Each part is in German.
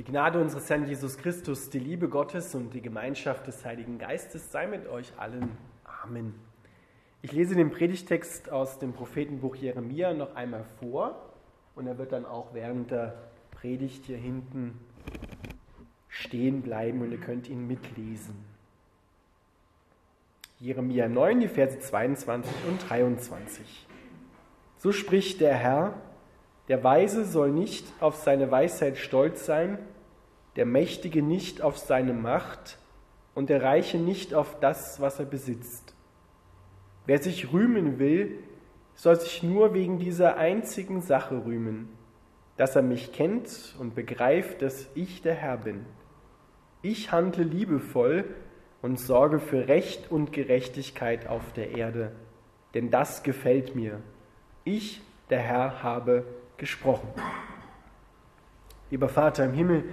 Die Gnade unseres Herrn Jesus Christus, die Liebe Gottes und die Gemeinschaft des Heiligen Geistes sei mit euch allen. Amen. Ich lese den Predigtext aus dem Prophetenbuch Jeremia noch einmal vor und er wird dann auch während der Predigt hier hinten stehen bleiben und ihr könnt ihn mitlesen. Jeremia 9, die Verse 22 und 23. So spricht der Herr, der Weise soll nicht auf seine Weisheit stolz sein, der Mächtige nicht auf seine Macht und der Reiche nicht auf das, was er besitzt. Wer sich rühmen will, soll sich nur wegen dieser einzigen Sache rühmen, dass er mich kennt und begreift, dass ich der Herr bin. Ich handle liebevoll und sorge für Recht und Gerechtigkeit auf der Erde, denn das gefällt mir. Ich, der Herr, habe gesprochen. Lieber Vater im Himmel,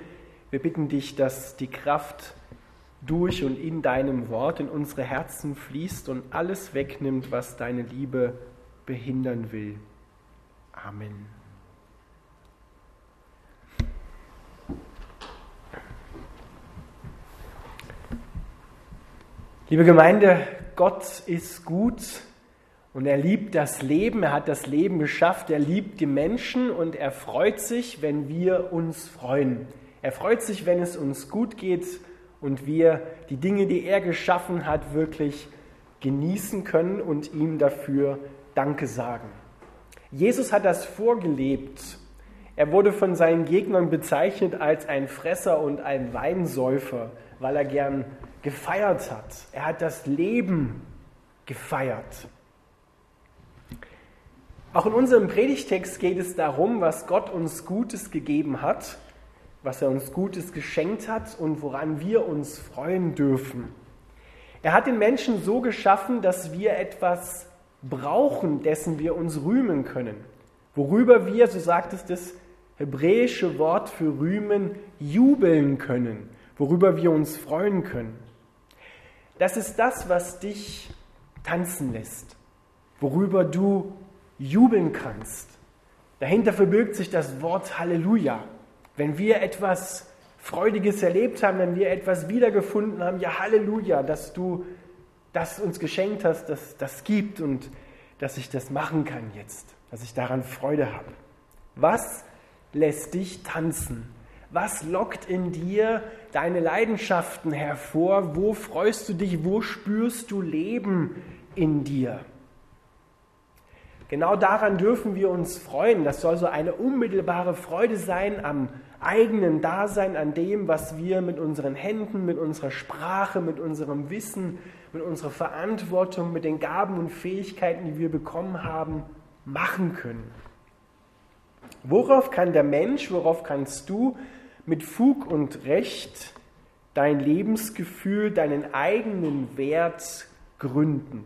wir bitten dich, dass die Kraft durch und in deinem Wort in unsere Herzen fließt und alles wegnimmt, was deine Liebe behindern will. Amen. Liebe Gemeinde, Gott ist gut und er liebt das Leben, er hat das Leben geschafft, er liebt die Menschen und er freut sich, wenn wir uns freuen. Er freut sich, wenn es uns gut geht und wir die Dinge, die er geschaffen hat, wirklich genießen können und ihm dafür Danke sagen. Jesus hat das vorgelebt. Er wurde von seinen Gegnern bezeichnet als ein Fresser und ein Weinsäufer, weil er gern gefeiert hat. Er hat das Leben gefeiert. Auch in unserem Predigtext geht es darum, was Gott uns Gutes gegeben hat, was er uns Gutes geschenkt hat und woran wir uns freuen dürfen. Er hat den Menschen so geschaffen, dass wir etwas brauchen, dessen wir uns rühmen können. Worüber wir, so sagt es das hebräische Wort für rühmen, jubeln können, worüber wir uns freuen können. Das ist das, was dich tanzen lässt, worüber du jubeln kannst. Dahinter verbirgt sich das Wort Halleluja. Wenn wir etwas Freudiges erlebt haben, wenn wir etwas wiedergefunden haben, ja Halleluja, dass du das uns geschenkt hast, dass das gibt und dass ich das machen kann jetzt, dass ich daran Freude habe. Was lässt dich tanzen? Was lockt in dir deine Leidenschaften hervor? Wo freust du dich? Wo spürst du Leben in dir? Genau daran dürfen wir uns freuen. Das soll so eine unmittelbare Freude sein am eigenen Dasein, an dem, was wir mit unseren Händen, mit unserer Sprache, mit unserem Wissen, mit unserer Verantwortung, mit den Gaben und Fähigkeiten, die wir bekommen haben, machen können. Worauf kann der Mensch, worauf kannst du mit Fug und Recht dein Lebensgefühl, deinen eigenen Wert gründen?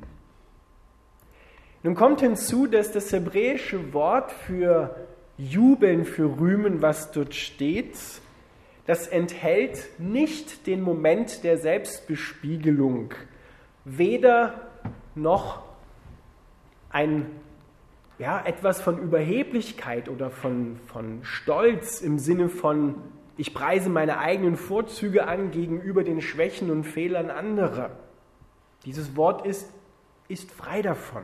Nun kommt hinzu, dass das hebräische Wort für jubeln, für rühmen, was dort steht, das enthält nicht den Moment der Selbstbespiegelung, weder noch ein, ja, etwas von Überheblichkeit oder von, von Stolz im Sinne von, ich preise meine eigenen Vorzüge an gegenüber den Schwächen und Fehlern anderer. Dieses Wort ist, ist frei davon.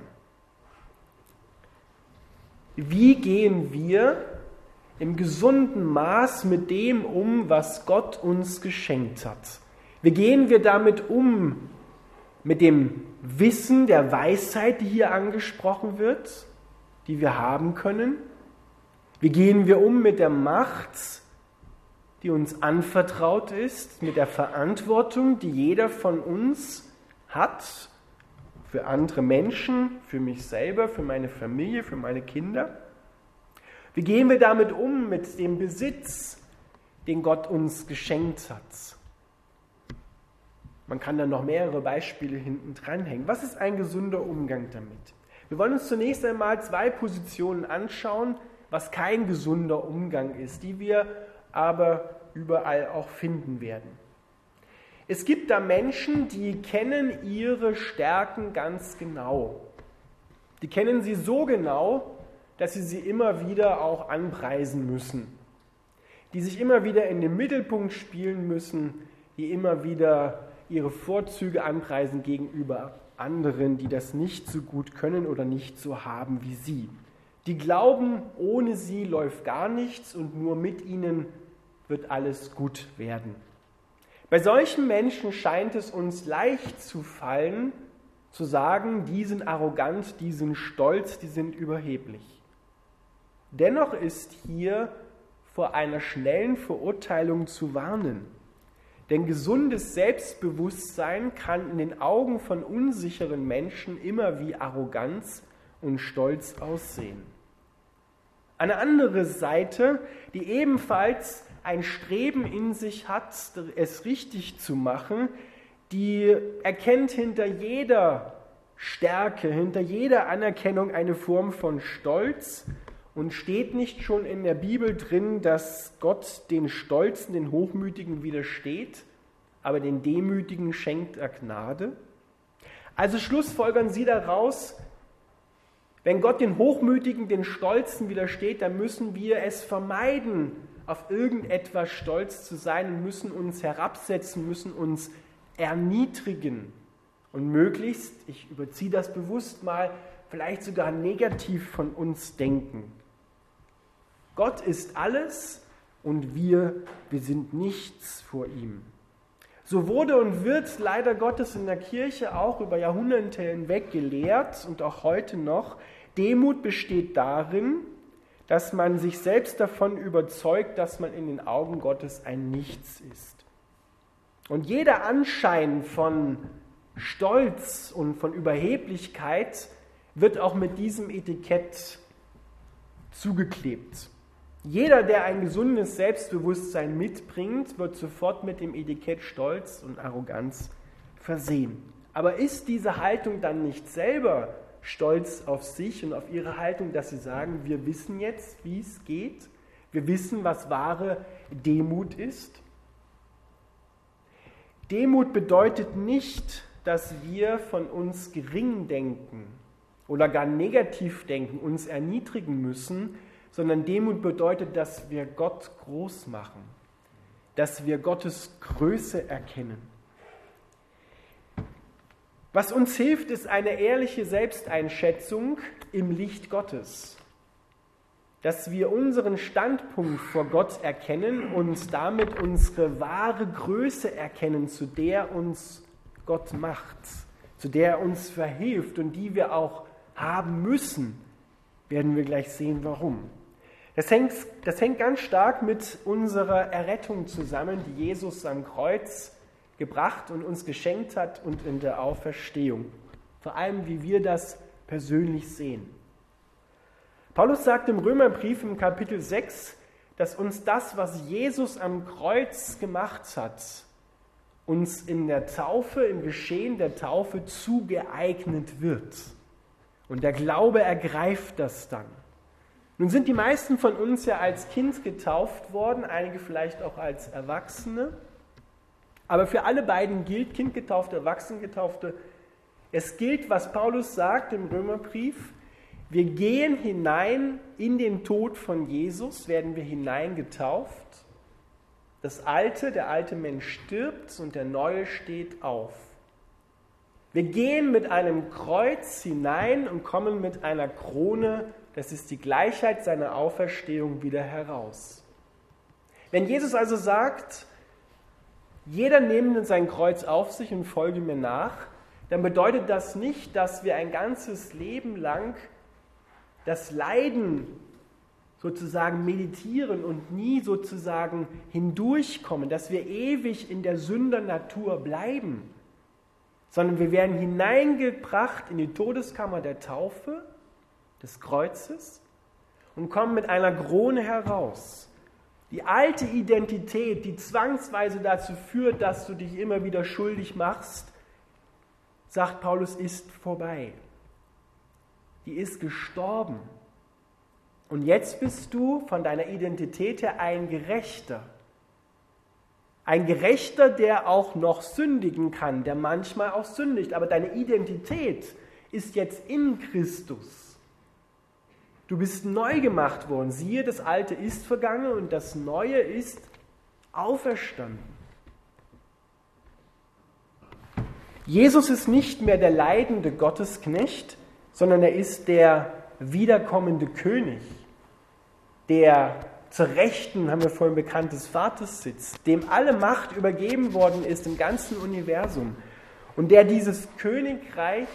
Wie gehen wir im gesunden Maß mit dem um, was Gott uns geschenkt hat? Wie gehen wir damit um, mit dem Wissen der Weisheit, die hier angesprochen wird, die wir haben können? Wie gehen wir um mit der Macht, die uns anvertraut ist, mit der Verantwortung, die jeder von uns hat für andere Menschen, für mich selber, für meine Familie, für meine Kinder? Wie gehen wir damit um, mit dem Besitz, den Gott uns geschenkt hat? Man kann da noch mehrere Beispiele hinten dranhängen. Was ist ein gesunder Umgang damit? Wir wollen uns zunächst einmal zwei Positionen anschauen, was kein gesunder Umgang ist, die wir aber überall auch finden werden. Es gibt da Menschen, die kennen ihre Stärken ganz genau. Die kennen sie so genau, dass sie sie immer wieder auch anpreisen müssen. die sich immer wieder in den Mittelpunkt spielen müssen, die immer wieder ihre Vorzüge anpreisen gegenüber anderen, die das nicht so gut können oder nicht so haben wie sie. Die glauben, ohne sie läuft gar nichts und nur mit ihnen wird alles gut werden. Bei solchen Menschen scheint es uns leicht zu fallen, zu sagen, die sind arrogant, die sind stolz, die sind überheblich. Dennoch ist hier vor einer schnellen Verurteilung zu warnen. Denn gesundes Selbstbewusstsein kann in den Augen von unsicheren Menschen immer wie Arroganz und Stolz aussehen. Eine andere Seite, die ebenfalls ein Streben in sich hat, es richtig zu machen, die erkennt hinter jeder Stärke, hinter jeder Anerkennung eine Form von Stolz und steht nicht schon in der Bibel drin, dass Gott den Stolzen, den Hochmütigen widersteht, aber den Demütigen schenkt er Gnade? Also schlussfolgern Sie daraus, wenn Gott den Hochmütigen, den Stolzen widersteht, dann müssen wir es vermeiden, auf irgendetwas stolz zu sein und müssen uns herabsetzen, müssen uns erniedrigen und möglichst, ich überziehe das bewusst mal, vielleicht sogar negativ von uns denken. Gott ist alles und wir, wir sind nichts vor ihm. So wurde und wird leider Gottes in der Kirche auch über Jahrhunderte hinweg gelehrt und auch heute noch. Demut besteht darin, dass man sich selbst davon überzeugt, dass man in den Augen Gottes ein Nichts ist. Und jeder Anschein von Stolz und von Überheblichkeit wird auch mit diesem Etikett zugeklebt. Jeder, der ein gesundes Selbstbewusstsein mitbringt, wird sofort mit dem Etikett Stolz und Arroganz versehen. Aber ist diese Haltung dann nicht selber stolz auf sich und auf ihre Haltung, dass sie sagen, wir wissen jetzt, wie es geht, wir wissen, was wahre Demut ist? Demut bedeutet nicht, dass wir von uns gering denken oder gar negativ denken, uns erniedrigen müssen, sondern Demut bedeutet, dass wir Gott groß machen, dass wir Gottes Größe erkennen. Was uns hilft, ist eine ehrliche Selbsteinschätzung im Licht Gottes, dass wir unseren Standpunkt vor Gott erkennen und damit unsere wahre Größe erkennen, zu der uns Gott macht, zu der er uns verhilft und die wir auch haben müssen, werden wir gleich sehen, warum. Das hängt, das hängt ganz stark mit unserer Errettung zusammen, die Jesus am Kreuz gebracht und uns geschenkt hat und in der Auferstehung. Vor allem, wie wir das persönlich sehen. Paulus sagt im Römerbrief im Kapitel 6, dass uns das, was Jesus am Kreuz gemacht hat, uns in der Taufe, im Geschehen der Taufe zugeeignet wird. Und der Glaube ergreift das dann. Nun sind die meisten von uns ja als Kind getauft worden, einige vielleicht auch als Erwachsene. Aber für alle beiden gilt, Kindgetaufte, Erwachsenengetaufte, es gilt, was Paulus sagt im Römerbrief, wir gehen hinein in den Tod von Jesus, werden wir hineingetauft. Das Alte, der alte Mensch stirbt und der Neue steht auf. Wir gehen mit einem Kreuz hinein und kommen mit einer Krone das ist die Gleichheit seiner Auferstehung wieder heraus. Wenn Jesus also sagt, jeder nehme sein Kreuz auf sich und folge mir nach, dann bedeutet das nicht, dass wir ein ganzes Leben lang das Leiden sozusagen meditieren und nie sozusagen hindurchkommen, dass wir ewig in der Sündernatur bleiben, sondern wir werden hineingebracht in die Todeskammer der Taufe des Kreuzes und kommen mit einer Krone heraus. Die alte Identität, die zwangsweise dazu führt, dass du dich immer wieder schuldig machst, sagt Paulus, ist vorbei. Die ist gestorben. Und jetzt bist du von deiner Identität her ein Gerechter. Ein Gerechter, der auch noch sündigen kann, der manchmal auch sündigt. Aber deine Identität ist jetzt in Christus. Du bist neu gemacht worden. Siehe, das Alte ist vergangen und das Neue ist auferstanden. Jesus ist nicht mehr der leidende Gottesknecht, sondern er ist der wiederkommende König, der zur Rechten, haben wir vorhin bekannt, des Vaters sitzt, dem alle Macht übergeben worden ist im ganzen Universum und der dieses Königreich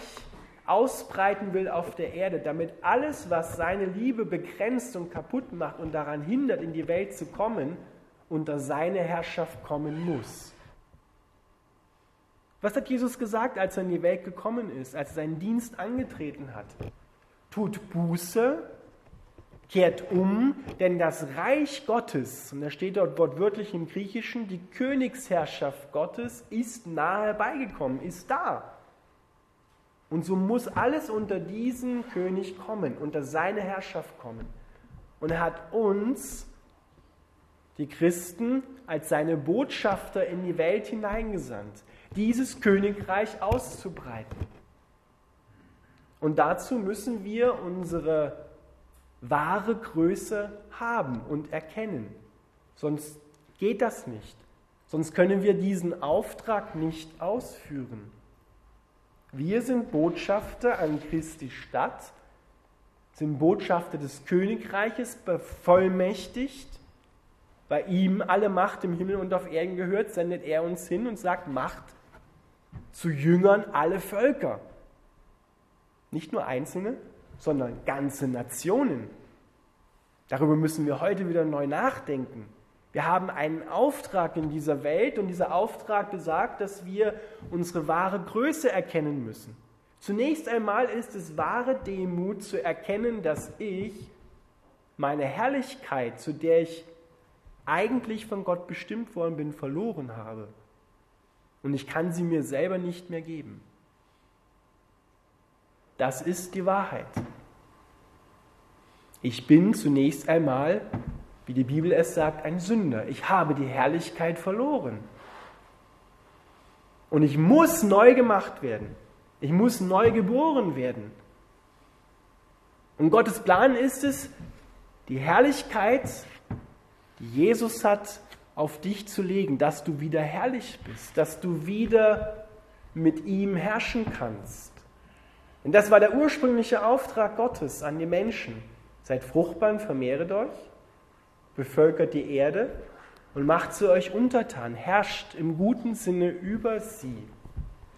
ausbreiten will auf der Erde, damit alles, was seine Liebe begrenzt und kaputt macht und daran hindert, in die Welt zu kommen, unter seine Herrschaft kommen muss. Was hat Jesus gesagt, als er in die Welt gekommen ist, als er seinen Dienst angetreten hat? Tut Buße, kehrt um, denn das Reich Gottes, und da steht dort wortwörtlich im Griechischen, die Königsherrschaft Gottes ist nahe beigekommen, ist da. Und so muss alles unter diesen König kommen, unter seine Herrschaft kommen. Und er hat uns, die Christen, als seine Botschafter in die Welt hineingesandt, dieses Königreich auszubreiten. Und dazu müssen wir unsere wahre Größe haben und erkennen. Sonst geht das nicht. Sonst können wir diesen Auftrag nicht ausführen. Wir sind Botschafter an Christi Stadt, sind Botschafter des Königreiches, bevollmächtigt. Bei ihm alle Macht im Himmel und auf Erden gehört, sendet er uns hin und sagt, macht zu Jüngern alle Völker. Nicht nur Einzelne, sondern ganze Nationen. Darüber müssen wir heute wieder neu nachdenken. Wir haben einen Auftrag in dieser Welt und dieser Auftrag besagt, dass wir unsere wahre Größe erkennen müssen. Zunächst einmal ist es wahre Demut zu erkennen, dass ich meine Herrlichkeit, zu der ich eigentlich von Gott bestimmt worden bin, verloren habe. Und ich kann sie mir selber nicht mehr geben. Das ist die Wahrheit. Ich bin zunächst einmal wie die Bibel es sagt, ein Sünder. Ich habe die Herrlichkeit verloren. Und ich muss neu gemacht werden. Ich muss neu geboren werden. Und Gottes Plan ist es, die Herrlichkeit, die Jesus hat, auf dich zu legen, dass du wieder herrlich bist, dass du wieder mit ihm herrschen kannst. Und das war der ursprüngliche Auftrag Gottes an die Menschen. Seid fruchtbar und vermehret euch bevölkert die Erde und macht sie euch untertan, herrscht im guten Sinne über sie.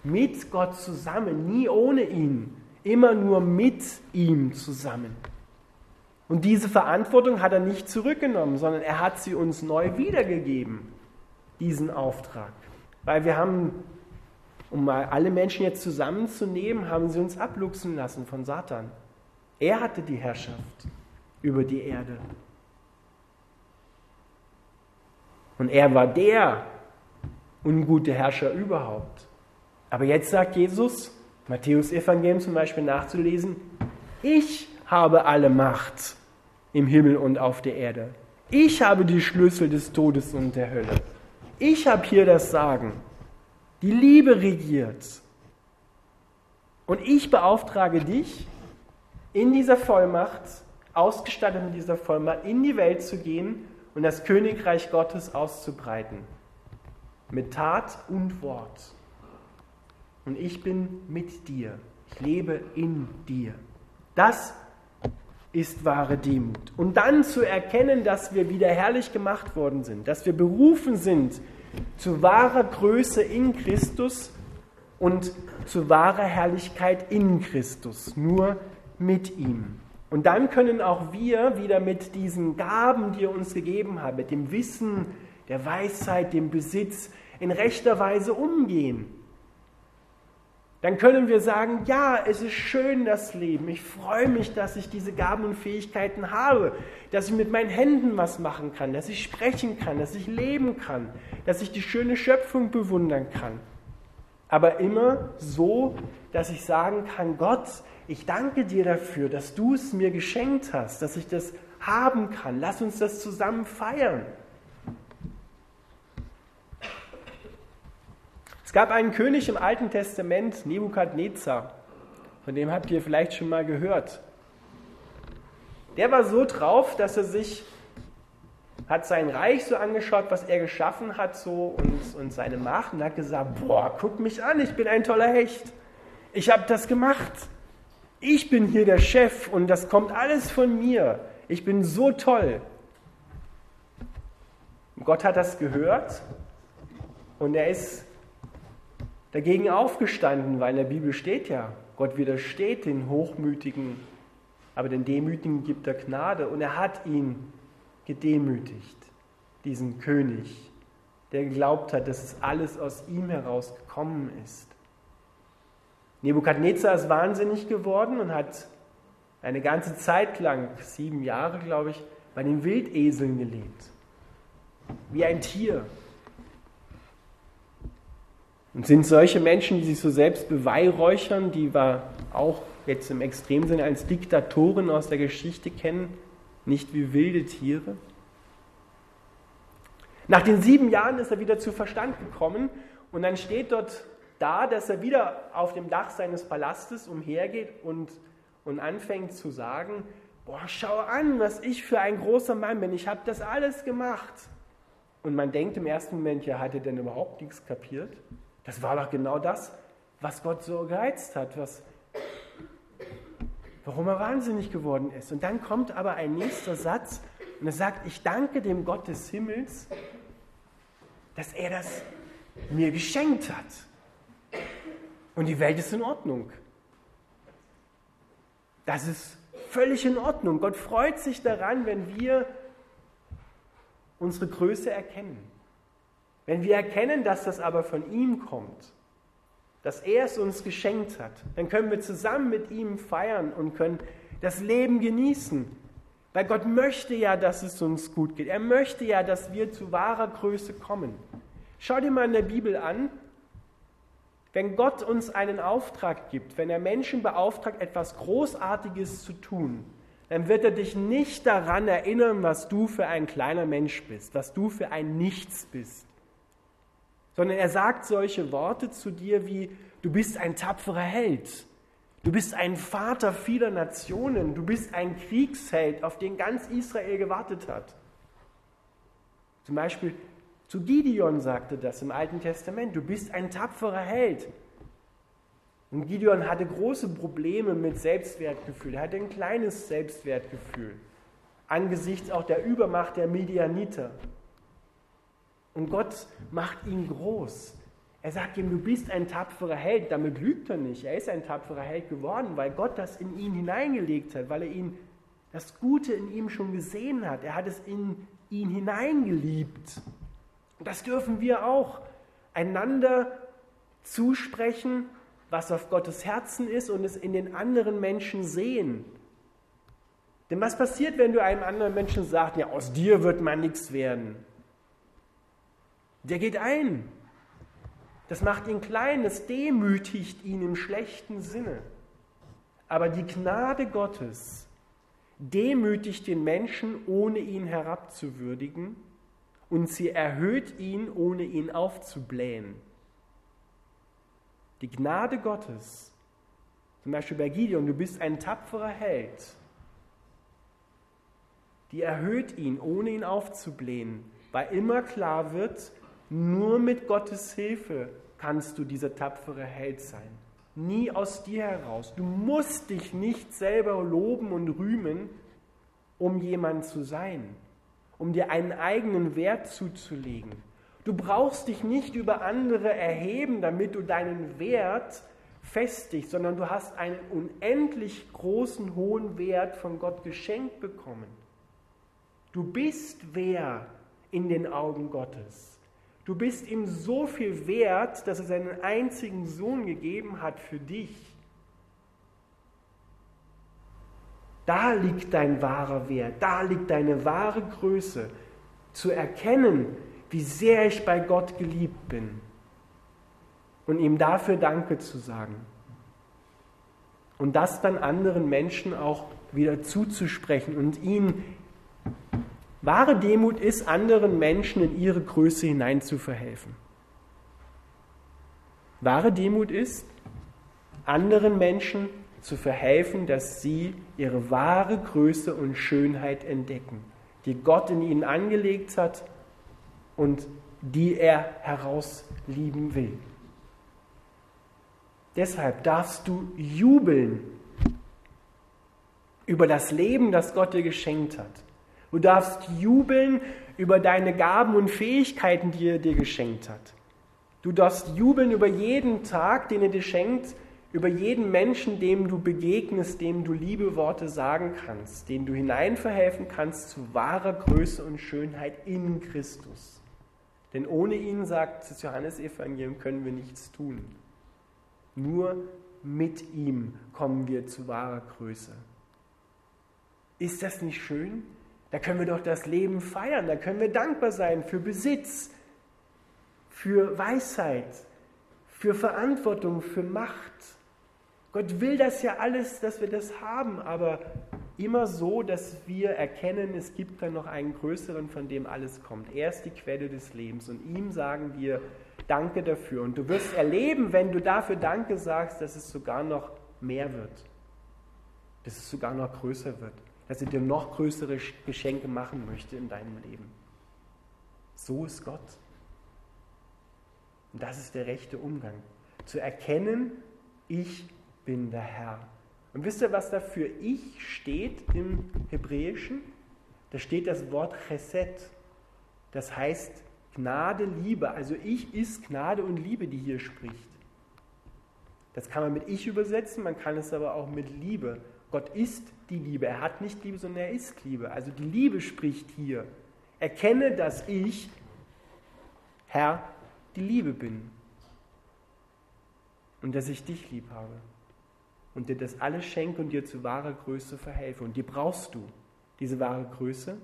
Mit Gott zusammen, nie ohne ihn, immer nur mit ihm zusammen. Und diese Verantwortung hat er nicht zurückgenommen, sondern er hat sie uns neu wiedergegeben, diesen Auftrag. Weil wir haben, um mal alle Menschen jetzt zusammenzunehmen, haben sie uns abluchsen lassen von Satan. Er hatte die Herrschaft über die Erde. Und er war der ungute Herrscher überhaupt. Aber jetzt sagt Jesus, Matthäus Evangelium zum Beispiel nachzulesen, ich habe alle Macht im Himmel und auf der Erde. Ich habe die Schlüssel des Todes und der Hölle. Ich habe hier das Sagen. Die Liebe regiert. Und ich beauftrage dich, in dieser Vollmacht, ausgestattet mit dieser Vollmacht, in die Welt zu gehen und das Königreich Gottes auszubreiten. Mit Tat und Wort. Und ich bin mit dir. Ich lebe in dir. Das ist wahre Demut. Und dann zu erkennen, dass wir wieder herrlich gemacht worden sind, dass wir berufen sind zu wahrer Größe in Christus und zu wahrer Herrlichkeit in Christus, nur mit ihm. Und dann können auch wir wieder mit diesen Gaben, die er uns gegeben hat, mit dem Wissen, der Weisheit, dem Besitz in rechter Weise umgehen. Dann können wir sagen, ja, es ist schön das Leben. Ich freue mich, dass ich diese Gaben und Fähigkeiten habe, dass ich mit meinen Händen was machen kann, dass ich sprechen kann, dass ich leben kann, dass ich die schöne Schöpfung bewundern kann. Aber immer so, dass ich sagen kann, Gott, ich danke dir dafür, dass du es mir geschenkt hast, dass ich das haben kann. Lass uns das zusammen feiern. Es gab einen König im Alten Testament, Nebukadnezar. Von dem habt ihr vielleicht schon mal gehört. Der war so drauf, dass er sich hat sein Reich so angeschaut, was er geschaffen hat so und, und seine Macht und hat gesagt, boah, guck mich an, ich bin ein toller Hecht. Ich habe das gemacht. Ich bin hier der Chef und das kommt alles von mir. Ich bin so toll. Gott hat das gehört und er ist dagegen aufgestanden, weil in der Bibel steht ja, Gott widersteht den Hochmütigen, aber den Demütigen gibt er Gnade und er hat ihn gedemütigt, diesen König, der geglaubt hat, dass es alles aus ihm heraus gekommen ist. Nebukadnezar ist wahnsinnig geworden und hat eine ganze Zeit lang, sieben Jahre glaube ich, bei den Wildeseln gelebt. Wie ein Tier. Und sind solche Menschen, die sich so selbst beweihräuchern, die wir auch jetzt im Extremsinne als Diktatoren aus der Geschichte kennen, nicht wie wilde Tiere? Nach den sieben Jahren ist er wieder zu Verstand gekommen und dann steht dort da, dass er wieder auf dem Dach seines Palastes umhergeht und, und anfängt zu sagen, boah, schau an, was ich für ein großer Mann bin, ich habe das alles gemacht. Und man denkt im ersten Moment, ja, hat er denn überhaupt nichts kapiert? Das war doch genau das, was Gott so gereizt hat, was, warum er wahnsinnig geworden ist. Und dann kommt aber ein nächster Satz und er sagt, ich danke dem Gott des Himmels, dass er das mir geschenkt hat. Und die Welt ist in Ordnung. Das ist völlig in Ordnung. Gott freut sich daran, wenn wir unsere Größe erkennen. Wenn wir erkennen, dass das aber von ihm kommt dass er es uns geschenkt hat. Dann können wir zusammen mit ihm feiern und können das Leben genießen. Weil Gott möchte ja, dass es uns gut geht. Er möchte ja, dass wir zu wahrer Größe kommen. Schau dir mal in der Bibel an, wenn Gott uns einen Auftrag gibt, wenn er Menschen beauftragt, etwas Großartiges zu tun, dann wird er dich nicht daran erinnern, was du für ein kleiner Mensch bist, was du für ein Nichts bist. Sondern er sagt solche Worte zu dir wie, du bist ein tapferer Held, du bist ein Vater vieler Nationen, du bist ein Kriegsheld, auf den ganz Israel gewartet hat. Zum Beispiel zu Gideon sagte das im Alten Testament, du bist ein tapferer Held. Und Gideon hatte große Probleme mit Selbstwertgefühl, er hatte ein kleines Selbstwertgefühl angesichts auch der Übermacht der Medianiter. Und Gott macht ihn groß. Er sagt ihm, du bist ein tapferer Held. Damit lügt er nicht. Er ist ein tapferer Held geworden, weil Gott das in ihn hineingelegt hat, weil er ihn das Gute in ihm schon gesehen hat. Er hat es in ihn hineingeliebt. Das dürfen wir auch einander zusprechen, was auf Gottes Herzen ist und es in den anderen Menschen sehen. Denn was passiert, wenn du einem anderen Menschen sagst, ja, aus dir wird man nichts werden? Der geht ein. Das macht ihn klein, das demütigt ihn im schlechten Sinne. Aber die Gnade Gottes demütigt den Menschen, ohne ihn herabzuwürdigen, und sie erhöht ihn, ohne ihn aufzublähen. Die Gnade Gottes, zum Beispiel bei Gideon, du bist ein tapferer Held, die erhöht ihn, ohne ihn aufzublähen, weil immer klar wird, nur mit Gottes Hilfe kannst du dieser tapfere Held sein. Nie aus dir heraus. Du musst dich nicht selber loben und rühmen, um jemand zu sein, um dir einen eigenen Wert zuzulegen. Du brauchst dich nicht über andere erheben, damit du deinen Wert festigst, sondern du hast einen unendlich großen, hohen Wert von Gott geschenkt bekommen. Du bist wer in den Augen Gottes. Du bist ihm so viel wert, dass er seinen einzigen Sohn gegeben hat für dich. Da liegt dein wahrer Wert, da liegt deine wahre Größe, zu erkennen, wie sehr ich bei Gott geliebt bin und ihm dafür Danke zu sagen. Und das dann anderen Menschen auch wieder zuzusprechen und ihnen Wahre Demut ist, anderen Menschen in ihre Größe hinein zu verhelfen. Wahre Demut ist, anderen Menschen zu verhelfen, dass sie ihre wahre Größe und Schönheit entdecken, die Gott in ihnen angelegt hat und die er herauslieben will. Deshalb darfst du jubeln über das Leben, das Gott dir geschenkt hat. Du darfst jubeln über deine Gaben und Fähigkeiten, die er dir geschenkt hat. Du darfst jubeln über jeden Tag, den er dir schenkt, über jeden Menschen, dem du begegnest, dem du liebe Worte sagen kannst, den du hineinverhelfen kannst zu wahrer Größe und Schönheit in Christus. Denn ohne ihn, sagt das Johannesevangelium, können wir nichts tun. Nur mit ihm kommen wir zu wahrer Größe. Ist das nicht schön? Da können wir doch das Leben feiern, da können wir dankbar sein für Besitz, für Weisheit, für Verantwortung, für Macht. Gott will das ja alles, dass wir das haben, aber immer so, dass wir erkennen, es gibt da noch einen größeren, von dem alles kommt. Er ist die Quelle des Lebens und ihm sagen wir Danke dafür. Und du wirst erleben, wenn du dafür Danke sagst, dass es sogar noch mehr wird, dass es sogar noch größer wird dass er dir noch größere Geschenke machen möchte in deinem Leben. So ist Gott. Und das ist der rechte Umgang. Zu erkennen, ich bin der Herr. Und wisst ihr, was da für ich steht im Hebräischen? Da steht das Wort Chesed. Das heißt Gnade, Liebe. Also ich ist Gnade und Liebe, die hier spricht. Das kann man mit ich übersetzen, man kann es aber auch mit Liebe Gott ist die Liebe. Er hat nicht Liebe, sondern er ist Liebe. Also die Liebe spricht hier. Erkenne, dass ich, Herr, die Liebe bin. Und dass ich dich lieb habe. Und dir das alles schenke und dir zu wahrer Größe verhelfe. Und die brauchst du, diese wahre Größe,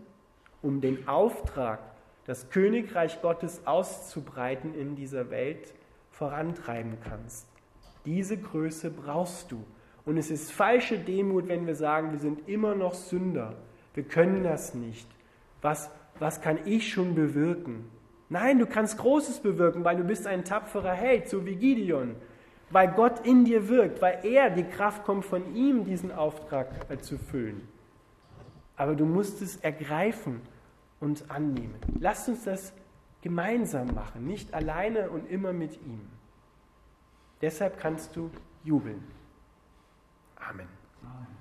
um den Auftrag, das Königreich Gottes auszubreiten in dieser Welt, vorantreiben kannst. Diese Größe brauchst du und es ist falsche Demut, wenn wir sagen, wir sind immer noch Sünder. Wir können das nicht. Was, was kann ich schon bewirken? Nein, du kannst Großes bewirken, weil du bist ein tapferer Held, so wie Gideon. Weil Gott in dir wirkt, weil er, die Kraft kommt von ihm, diesen Auftrag zu füllen. Aber du musst es ergreifen und annehmen. Lasst uns das gemeinsam machen, nicht alleine und immer mit ihm. Deshalb kannst du jubeln. Amen. Amen.